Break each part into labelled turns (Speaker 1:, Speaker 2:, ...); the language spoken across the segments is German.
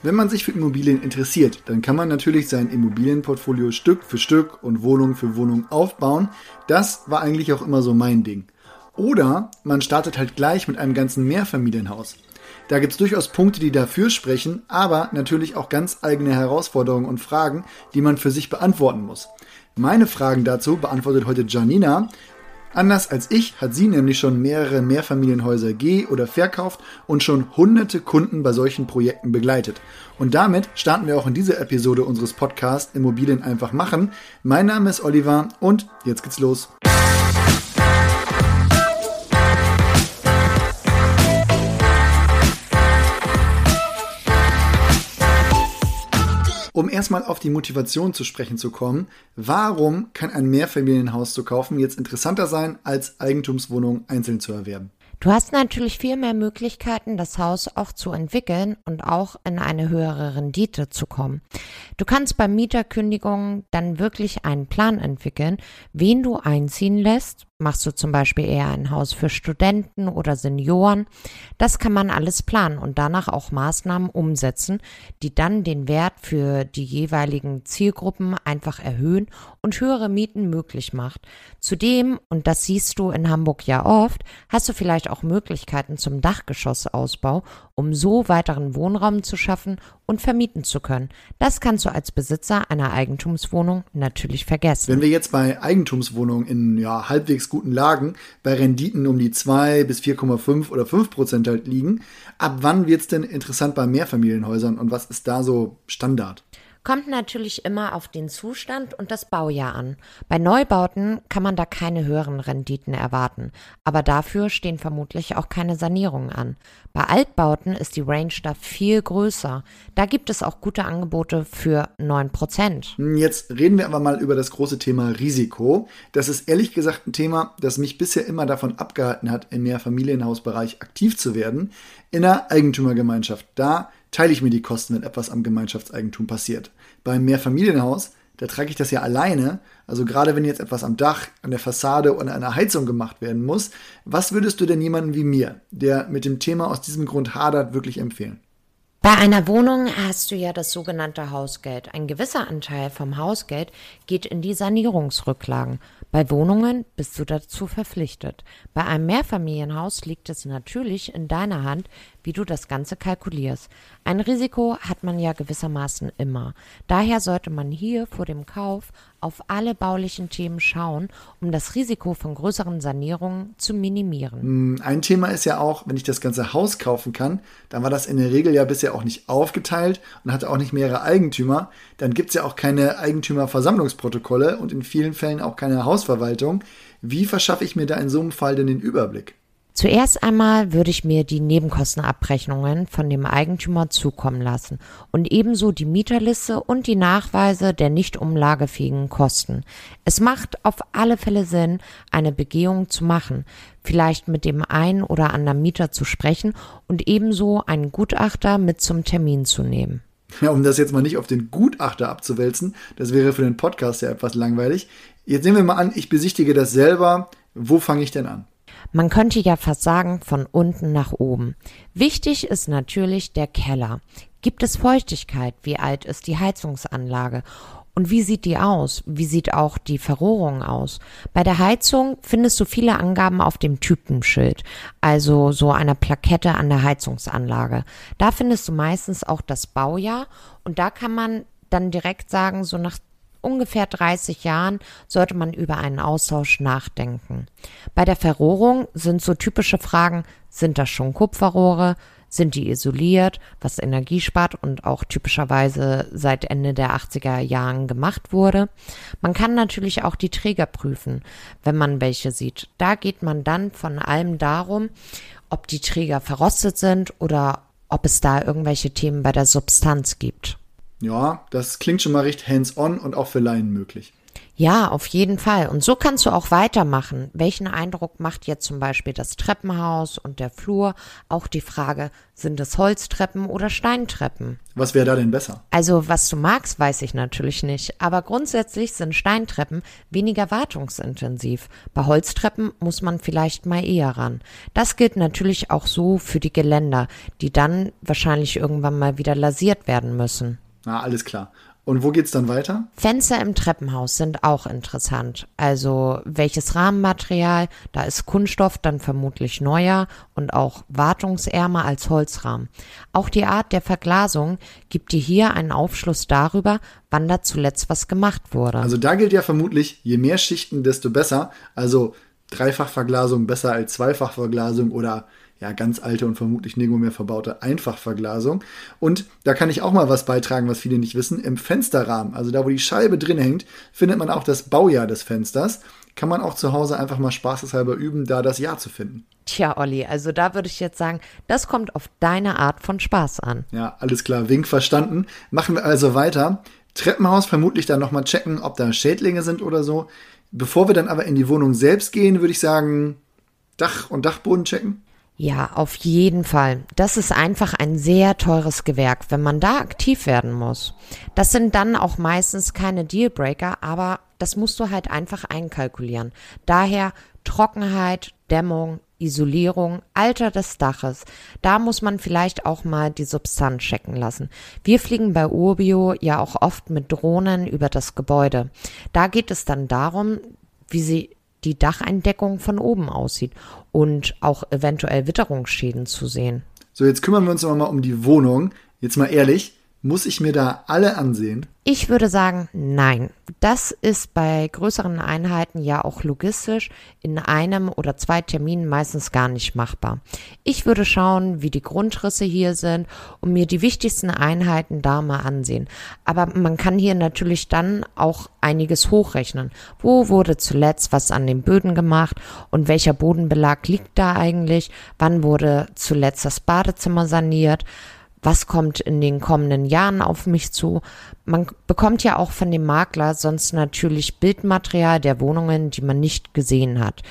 Speaker 1: Wenn man sich für Immobilien interessiert, dann kann man natürlich sein Immobilienportfolio Stück für Stück und Wohnung für Wohnung aufbauen. Das war eigentlich auch immer so mein Ding. Oder man startet halt gleich mit einem ganzen Mehrfamilienhaus. Da gibt es durchaus Punkte, die dafür sprechen, aber natürlich auch ganz eigene Herausforderungen und Fragen, die man für sich beantworten muss. Meine Fragen dazu beantwortet heute Janina Anders als ich hat sie nämlich schon mehrere Mehrfamilienhäuser geh- oder verkauft und schon hunderte Kunden bei solchen Projekten begleitet. Und damit starten wir auch in dieser Episode unseres Podcasts Immobilien einfach machen. Mein Name ist Oliver und jetzt geht's los. Um erstmal auf die Motivation zu sprechen zu kommen, warum kann ein Mehrfamilienhaus zu kaufen jetzt interessanter sein, als Eigentumswohnungen einzeln zu erwerben?
Speaker 2: Du hast natürlich viel mehr Möglichkeiten, das Haus auch zu entwickeln und auch in eine höhere Rendite zu kommen. Du kannst bei Mieterkündigungen dann wirklich einen Plan entwickeln, wen du einziehen lässt Machst du zum Beispiel eher ein Haus für Studenten oder Senioren? Das kann man alles planen und danach auch Maßnahmen umsetzen, die dann den Wert für die jeweiligen Zielgruppen einfach erhöhen und höhere Mieten möglich macht. Zudem, und das siehst du in Hamburg ja oft, hast du vielleicht auch Möglichkeiten zum Dachgeschossausbau, um so weiteren Wohnraum zu schaffen und vermieten zu können. Das kannst du als Besitzer einer Eigentumswohnung natürlich vergessen.
Speaker 1: Wenn wir jetzt bei Eigentumswohnungen in ja, halbwegs guten Lagen bei Renditen um die 2 bis 4,5 oder 5 Prozent halt liegen, ab wann wird es denn interessant bei Mehrfamilienhäusern und was ist da so Standard?
Speaker 2: Kommt natürlich immer auf den Zustand und das Baujahr an. Bei Neubauten kann man da keine höheren Renditen erwarten, aber dafür stehen vermutlich auch keine Sanierungen an. Bei Altbauten ist die Range da viel größer. Da gibt es auch gute Angebote für 9%.
Speaker 1: Hm, jetzt reden wir aber mal über das große Thema Risiko. Das ist ehrlich gesagt ein Thema, das mich bisher immer davon abgehalten hat, im Mehrfamilienhausbereich aktiv zu werden. In der Eigentümergemeinschaft, da teile ich mir die Kosten, wenn etwas am Gemeinschaftseigentum passiert. Beim Mehrfamilienhaus, da trage ich das ja alleine. Also gerade wenn jetzt etwas am Dach, an der Fassade oder an der Heizung gemacht werden muss, was würdest du denn jemandem wie mir, der mit dem Thema aus diesem Grund hadert, wirklich empfehlen?
Speaker 2: Bei einer Wohnung hast du ja das sogenannte Hausgeld. Ein gewisser Anteil vom Hausgeld geht in die Sanierungsrücklagen. Bei Wohnungen bist du dazu verpflichtet. Bei einem Mehrfamilienhaus liegt es natürlich in deiner Hand, wie du das Ganze kalkulierst. Ein Risiko hat man ja gewissermaßen immer. Daher sollte man hier vor dem Kauf auf alle baulichen Themen schauen, um das Risiko von größeren Sanierungen zu minimieren.
Speaker 1: Hm, ein Thema ist ja auch, wenn ich das ganze Haus kaufen kann, dann war das in der Regel ja bisher auch nicht aufgeteilt und hatte auch nicht mehrere Eigentümer. Dann gibt es ja auch keine Eigentümerversammlungsprotokolle und in vielen Fällen auch keine Hausverwaltung. Wie verschaffe ich mir da in so einem Fall denn den Überblick?
Speaker 2: Zuerst einmal würde ich mir die Nebenkostenabrechnungen von dem Eigentümer zukommen lassen und ebenso die Mieterliste und die Nachweise der nicht umlagefähigen Kosten. Es macht auf alle Fälle Sinn, eine Begehung zu machen, vielleicht mit dem einen oder anderen Mieter zu sprechen und ebenso einen Gutachter mit zum Termin zu nehmen.
Speaker 1: Ja, um das jetzt mal nicht auf den Gutachter abzuwälzen, das wäre für den Podcast ja etwas langweilig. Jetzt nehmen wir mal an, ich besichtige das selber. Wo fange ich denn an?
Speaker 2: Man könnte ja fast sagen, von unten nach oben. Wichtig ist natürlich der Keller. Gibt es Feuchtigkeit? Wie alt ist die Heizungsanlage? Und wie sieht die aus? Wie sieht auch die Verrohrung aus? Bei der Heizung findest du viele Angaben auf dem Typenschild, also so einer Plakette an der Heizungsanlage. Da findest du meistens auch das Baujahr und da kann man dann direkt sagen, so nach ungefähr 30 Jahren sollte man über einen Austausch nachdenken. Bei der Verrohrung sind so typische Fragen, sind das schon Kupferrohre? Sind die isoliert, was Energie spart und auch typischerweise seit Ende der 80er Jahren gemacht wurde? Man kann natürlich auch die Träger prüfen, wenn man welche sieht. Da geht man dann von allem darum, ob die Träger verrostet sind oder ob es da irgendwelche Themen bei der Substanz gibt.
Speaker 1: Ja, das klingt schon mal recht hands-on und auch für Laien möglich.
Speaker 2: Ja, auf jeden Fall. Und so kannst du auch weitermachen. Welchen Eindruck macht jetzt zum Beispiel das Treppenhaus und der Flur? Auch die Frage, sind es Holztreppen oder Steintreppen?
Speaker 1: Was wäre da denn besser?
Speaker 2: Also, was du magst, weiß ich natürlich nicht. Aber grundsätzlich sind Steintreppen weniger wartungsintensiv. Bei Holztreppen muss man vielleicht mal eher ran. Das gilt natürlich auch so für die Geländer, die dann wahrscheinlich irgendwann mal wieder lasiert werden müssen.
Speaker 1: Na, alles klar. Und wo geht's dann weiter?
Speaker 2: Fenster im Treppenhaus sind auch interessant. Also welches Rahmenmaterial? Da ist Kunststoff dann vermutlich neuer und auch wartungsärmer als Holzrahmen. Auch die Art der Verglasung gibt dir hier einen Aufschluss darüber, wann da zuletzt was gemacht wurde.
Speaker 1: Also da gilt ja vermutlich, je mehr Schichten, desto besser. Also Dreifachverglasung besser als Zweifachverglasung oder ja, ganz alte und vermutlich nirgendwo mehr verbaute Einfachverglasung. Und da kann ich auch mal was beitragen, was viele nicht wissen. Im Fensterrahmen, also da, wo die Scheibe drin hängt, findet man auch das Baujahr des Fensters. Kann man auch zu Hause einfach mal spaßeshalber üben, da das Jahr zu finden.
Speaker 2: Tja, Olli, also da würde ich jetzt sagen, das kommt auf deine Art von Spaß an.
Speaker 1: Ja, alles klar, Wink verstanden. Machen wir also weiter. Treppenhaus vermutlich dann nochmal checken, ob da Schädlinge sind oder so. Bevor wir dann aber in die Wohnung selbst gehen, würde ich sagen, Dach und Dachboden checken.
Speaker 2: Ja, auf jeden Fall. Das ist einfach ein sehr teures Gewerk, wenn man da aktiv werden muss. Das sind dann auch meistens keine Dealbreaker, aber das musst du halt einfach einkalkulieren. Daher Trockenheit, Dämmung, Isolierung, Alter des Daches. Da muss man vielleicht auch mal die Substanz checken lassen. Wir fliegen bei Urbio ja auch oft mit Drohnen über das Gebäude. Da geht es dann darum, wie sie die Dacheindeckung von oben aussieht und auch eventuell Witterungsschäden zu sehen.
Speaker 1: So, jetzt kümmern wir uns aber mal um die Wohnung. Jetzt mal ehrlich, muss ich mir da alle ansehen?
Speaker 2: Ich würde sagen, nein. Das ist bei größeren Einheiten ja auch logistisch in einem oder zwei Terminen meistens gar nicht machbar. Ich würde schauen, wie die Grundrisse hier sind und mir die wichtigsten Einheiten da mal ansehen. Aber man kann hier natürlich dann auch einiges hochrechnen. Wo wurde zuletzt was an den Böden gemacht und welcher Bodenbelag liegt da eigentlich? Wann wurde zuletzt das Badezimmer saniert? Was kommt in den kommenden Jahren auf mich zu. Man bekommt ja auch von dem Makler sonst natürlich Bildmaterial der Wohnungen, die man nicht gesehen hat.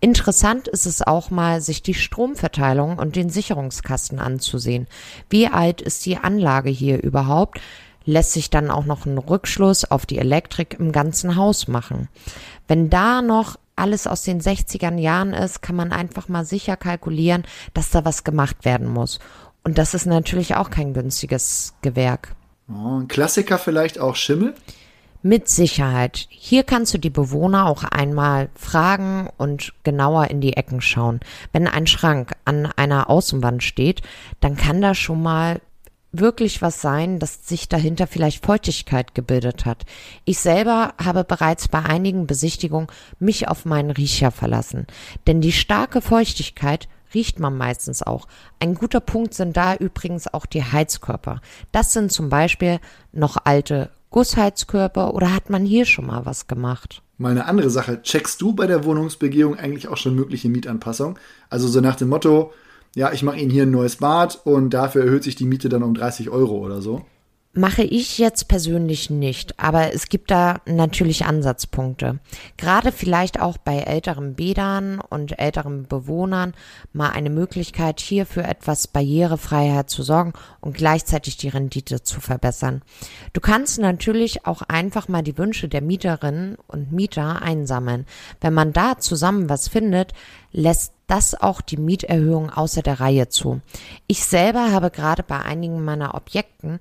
Speaker 2: Interessant ist es auch mal, sich die Stromverteilung und den Sicherungskasten anzusehen. Wie alt ist die Anlage hier überhaupt? Lässt sich dann auch noch ein Rückschluss auf die Elektrik im ganzen Haus machen. Wenn da noch alles aus den 60er Jahren ist, kann man einfach mal sicher kalkulieren, dass da was gemacht werden muss. Und das ist natürlich auch kein günstiges Gewerk.
Speaker 1: Oh, ein Klassiker vielleicht auch Schimmel?
Speaker 2: Mit Sicherheit. Hier kannst du die Bewohner auch einmal fragen und genauer in die Ecken schauen. Wenn ein Schrank an einer Außenwand steht, dann kann da schon mal wirklich was sein, dass sich dahinter vielleicht Feuchtigkeit gebildet hat. Ich selber habe bereits bei einigen Besichtigungen mich auf meinen Riecher verlassen. Denn die starke Feuchtigkeit riecht man meistens auch. Ein guter Punkt sind da übrigens auch die Heizkörper. Das sind zum Beispiel noch alte Gussheizkörper oder hat man hier schon mal was gemacht?
Speaker 1: Mal eine andere Sache. Checkst du bei der Wohnungsbegehung eigentlich auch schon mögliche Mietanpassungen? Also so nach dem Motto, ja, ich mache Ihnen hier ein neues Bad und dafür erhöht sich die Miete dann um 30 Euro oder so?
Speaker 2: Mache ich jetzt persönlich nicht, aber es gibt da natürlich Ansatzpunkte. Gerade vielleicht auch bei älteren Bädern und älteren Bewohnern mal eine Möglichkeit hier für etwas Barrierefreiheit zu sorgen und gleichzeitig die Rendite zu verbessern. Du kannst natürlich auch einfach mal die Wünsche der Mieterinnen und Mieter einsammeln. Wenn man da zusammen was findet, lässt das auch die Mieterhöhung außer der Reihe zu. Ich selber habe gerade bei einigen meiner Objekten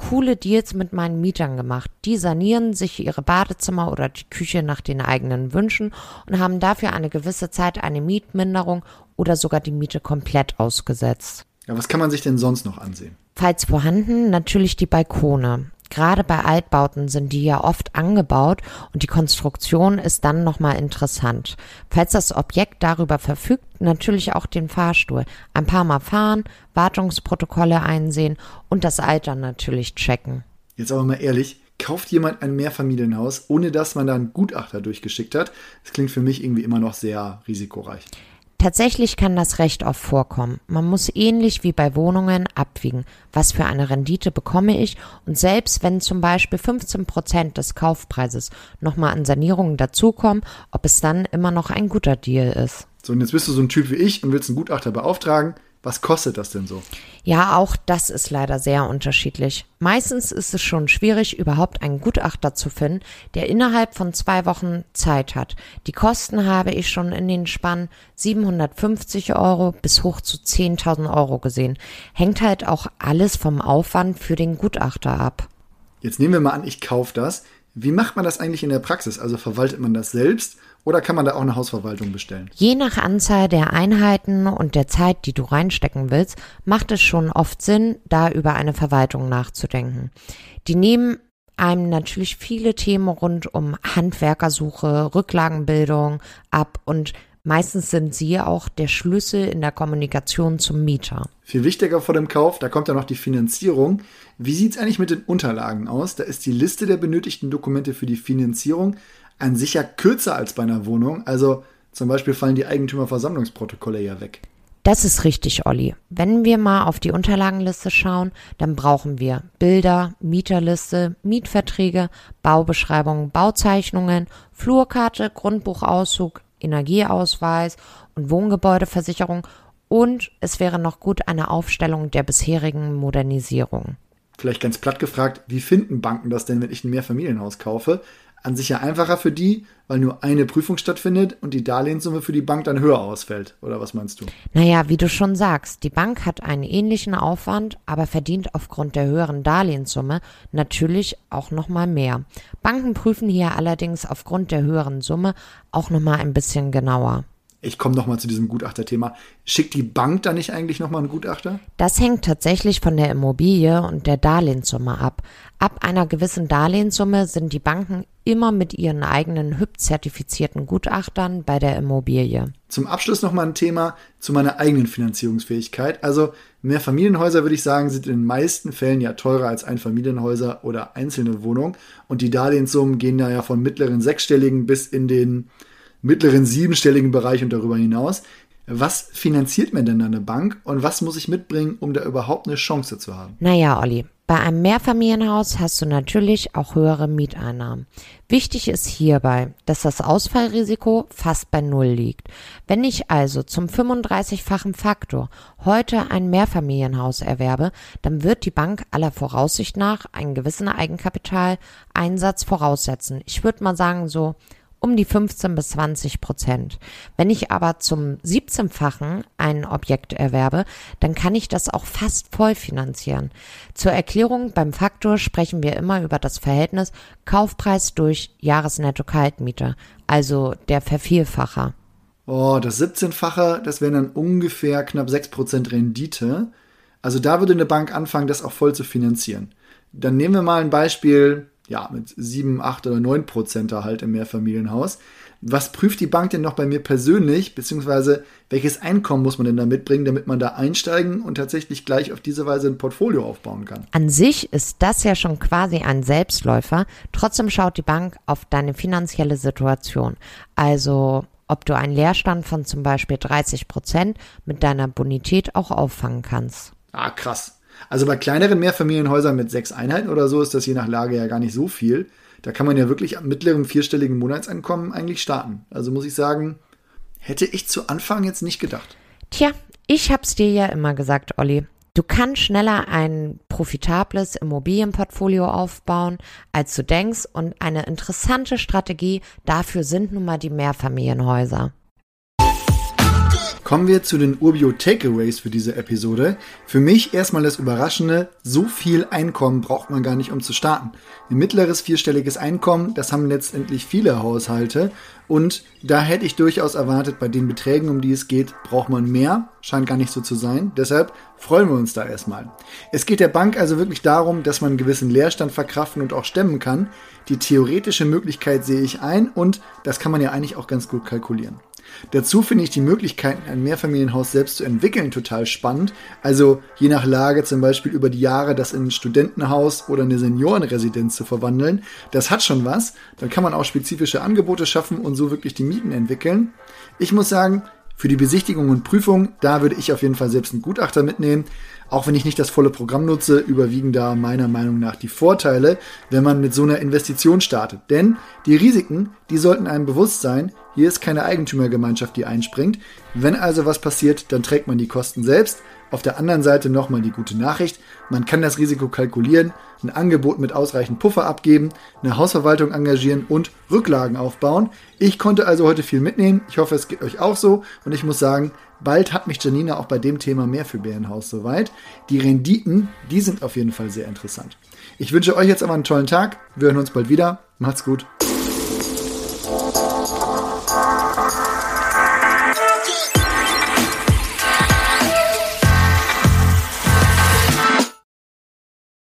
Speaker 2: coole Deals mit meinen Mietern gemacht. Die sanieren sich ihre Badezimmer oder die Küche nach den eigenen Wünschen und haben dafür eine gewisse Zeit eine Mietminderung oder sogar die Miete komplett ausgesetzt.
Speaker 1: Ja, was kann man sich denn sonst noch ansehen?
Speaker 2: Falls vorhanden, natürlich die Balkone. Gerade bei Altbauten sind die ja oft angebaut und die Konstruktion ist dann nochmal interessant. Falls das Objekt darüber verfügt, natürlich auch den Fahrstuhl. Ein paar Mal fahren, Wartungsprotokolle einsehen und das Alter natürlich checken.
Speaker 1: Jetzt aber mal ehrlich, kauft jemand ein Mehrfamilienhaus, ohne dass man da einen Gutachter durchgeschickt hat? Das klingt für mich irgendwie immer noch sehr risikoreich.
Speaker 2: Tatsächlich kann das recht oft vorkommen. Man muss ähnlich wie bei Wohnungen abwiegen, was für eine Rendite bekomme ich und selbst wenn zum Beispiel 15 Prozent des Kaufpreises nochmal an Sanierungen dazukommen, ob es dann immer noch ein guter Deal ist.
Speaker 1: So, und jetzt bist du so ein Typ wie ich und willst einen Gutachter beauftragen. Was kostet das denn so?
Speaker 2: Ja, auch das ist leider sehr unterschiedlich. Meistens ist es schon schwierig, überhaupt einen Gutachter zu finden, der innerhalb von zwei Wochen Zeit hat. Die Kosten habe ich schon in den Spann 750 Euro bis hoch zu 10.000 Euro gesehen. Hängt halt auch alles vom Aufwand für den Gutachter ab.
Speaker 1: Jetzt nehmen wir mal an, ich kaufe das. Wie macht man das eigentlich in der Praxis? Also verwaltet man das selbst oder kann man da auch eine Hausverwaltung bestellen?
Speaker 2: Je nach Anzahl der Einheiten und der Zeit, die du reinstecken willst, macht es schon oft Sinn, da über eine Verwaltung nachzudenken. Die nehmen einem natürlich viele Themen rund um Handwerkersuche, Rücklagenbildung ab und Meistens sind sie auch der Schlüssel in der Kommunikation zum Mieter.
Speaker 1: Viel wichtiger vor dem Kauf, da kommt ja noch die Finanzierung. Wie sieht es eigentlich mit den Unterlagen aus? Da ist die Liste der benötigten Dokumente für die Finanzierung an sich ja kürzer als bei einer Wohnung. Also zum Beispiel fallen die Eigentümerversammlungsprotokolle ja weg.
Speaker 2: Das ist richtig, Olli. Wenn wir mal auf die Unterlagenliste schauen, dann brauchen wir Bilder, Mieterliste, Mietverträge, Baubeschreibungen, Bauzeichnungen, Flurkarte, Grundbuchauszug, Energieausweis und Wohngebäudeversicherung und es wäre noch gut eine Aufstellung der bisherigen Modernisierung.
Speaker 1: Vielleicht ganz platt gefragt, wie finden Banken das denn, wenn ich ein Mehrfamilienhaus kaufe? An sich ja einfacher für die, weil nur eine Prüfung stattfindet und die Darlehenssumme für die Bank dann höher ausfällt. Oder was meinst du?
Speaker 2: Naja, wie du schon sagst, die Bank hat einen ähnlichen Aufwand, aber verdient aufgrund der höheren Darlehenssumme natürlich auch nochmal mehr. Banken prüfen hier allerdings aufgrund der höheren Summe auch nochmal ein bisschen genauer
Speaker 1: ich komme nochmal zu diesem Gutachterthema. Schickt die Bank da nicht eigentlich nochmal einen Gutachter?
Speaker 2: Das hängt tatsächlich von der Immobilie und der Darlehenssumme ab. Ab einer gewissen Darlehenssumme sind die Banken immer mit ihren eigenen HÜB-zertifizierten Gutachtern bei der Immobilie.
Speaker 1: Zum Abschluss nochmal ein Thema zu meiner eigenen Finanzierungsfähigkeit. Also Mehrfamilienhäuser würde ich sagen, sind in den meisten Fällen ja teurer als Einfamilienhäuser oder einzelne Wohnungen. Und die Darlehenssummen gehen da ja von mittleren sechsstelligen bis in den mittleren siebenstelligen Bereich und darüber hinaus. Was finanziert mir denn eine Bank und was muss ich mitbringen, um da überhaupt eine Chance zu haben?
Speaker 2: Naja, Olli, bei einem Mehrfamilienhaus hast du natürlich auch höhere Mieteinnahmen. Wichtig ist hierbei, dass das Ausfallrisiko fast bei Null liegt. Wenn ich also zum 35-fachen Faktor heute ein Mehrfamilienhaus erwerbe, dann wird die Bank aller Voraussicht nach einen gewissen Eigenkapitaleinsatz voraussetzen. Ich würde mal sagen so um die 15 bis 20 Prozent. Wenn ich aber zum 17-fachen ein Objekt erwerbe, dann kann ich das auch fast voll finanzieren. Zur Erklärung beim Faktor sprechen wir immer über das Verhältnis Kaufpreis durch Jahresnetto-Kaltmiete, also der Vervielfacher.
Speaker 1: Oh, das 17-fache, das wären dann ungefähr knapp 6 Prozent Rendite. Also da würde eine Bank anfangen, das auch voll zu finanzieren. Dann nehmen wir mal ein Beispiel, ja, mit 7, 8 oder 9 Prozent halt im Mehrfamilienhaus. Was prüft die Bank denn noch bei mir persönlich, beziehungsweise welches Einkommen muss man denn da mitbringen, damit man da einsteigen und tatsächlich gleich auf diese Weise ein Portfolio aufbauen kann?
Speaker 2: An sich ist das ja schon quasi ein Selbstläufer. Trotzdem schaut die Bank auf deine finanzielle Situation. Also ob du einen Leerstand von zum Beispiel 30 Prozent mit deiner Bonität auch auffangen kannst.
Speaker 1: Ah, krass. Also bei kleineren Mehrfamilienhäusern mit sechs Einheiten oder so ist das je nach Lage ja gar nicht so viel. Da kann man ja wirklich am mittleren vierstelligen Monatseinkommen eigentlich starten. Also muss ich sagen, hätte ich zu Anfang jetzt nicht gedacht.
Speaker 2: Tja, ich hab's dir ja immer gesagt, Olli. Du kannst schneller ein profitables Immobilienportfolio aufbauen, als du denkst. Und eine interessante Strategie dafür sind nun mal die Mehrfamilienhäuser.
Speaker 1: Kommen wir zu den Urbio Takeaways für diese Episode. Für mich erstmal das Überraschende, so viel Einkommen braucht man gar nicht, um zu starten. Ein mittleres vierstelliges Einkommen, das haben letztendlich viele Haushalte und da hätte ich durchaus erwartet, bei den Beträgen, um die es geht, braucht man mehr. Scheint gar nicht so zu sein. Deshalb freuen wir uns da erstmal. Es geht der Bank also wirklich darum, dass man einen gewissen Leerstand verkraften und auch stemmen kann. Die theoretische Möglichkeit sehe ich ein und das kann man ja eigentlich auch ganz gut kalkulieren. Dazu finde ich die Möglichkeiten, ein Mehrfamilienhaus selbst zu entwickeln, total spannend. Also je nach Lage zum Beispiel über die Jahre das in ein Studentenhaus oder eine Seniorenresidenz zu verwandeln. Das hat schon was. Dann kann man auch spezifische Angebote schaffen und so wirklich die Mieten entwickeln. Ich muss sagen, Für die Besichtigung und Prüfung, da würde ich auf jeden Fall selbst einen Gutachter mitnehmen. Auch wenn ich nicht das volle Programm nutze, überwiegen da meiner Meinung nach die Vorteile, wenn man mit so einer Investition startet. Denn die Risiken, die sollten einem bewusst sein. Hier ist keine Eigentümergemeinschaft, die einspringt. Wenn also was passiert, dann trägt man die Kosten selbst. Auf der anderen Seite nochmal die gute Nachricht. Man kann das Risiko kalkulieren, ein Angebot mit ausreichend Puffer abgeben, eine Hausverwaltung engagieren und Rücklagen aufbauen. Ich konnte also heute viel mitnehmen. Ich hoffe, es geht euch auch so. Und ich muss sagen, bald hat mich Janina auch bei dem Thema mehr für Bärenhaus soweit. Die Renditen, die sind auf jeden Fall sehr interessant. Ich wünsche euch jetzt aber einen tollen Tag. Wir hören uns bald wieder. Macht's gut.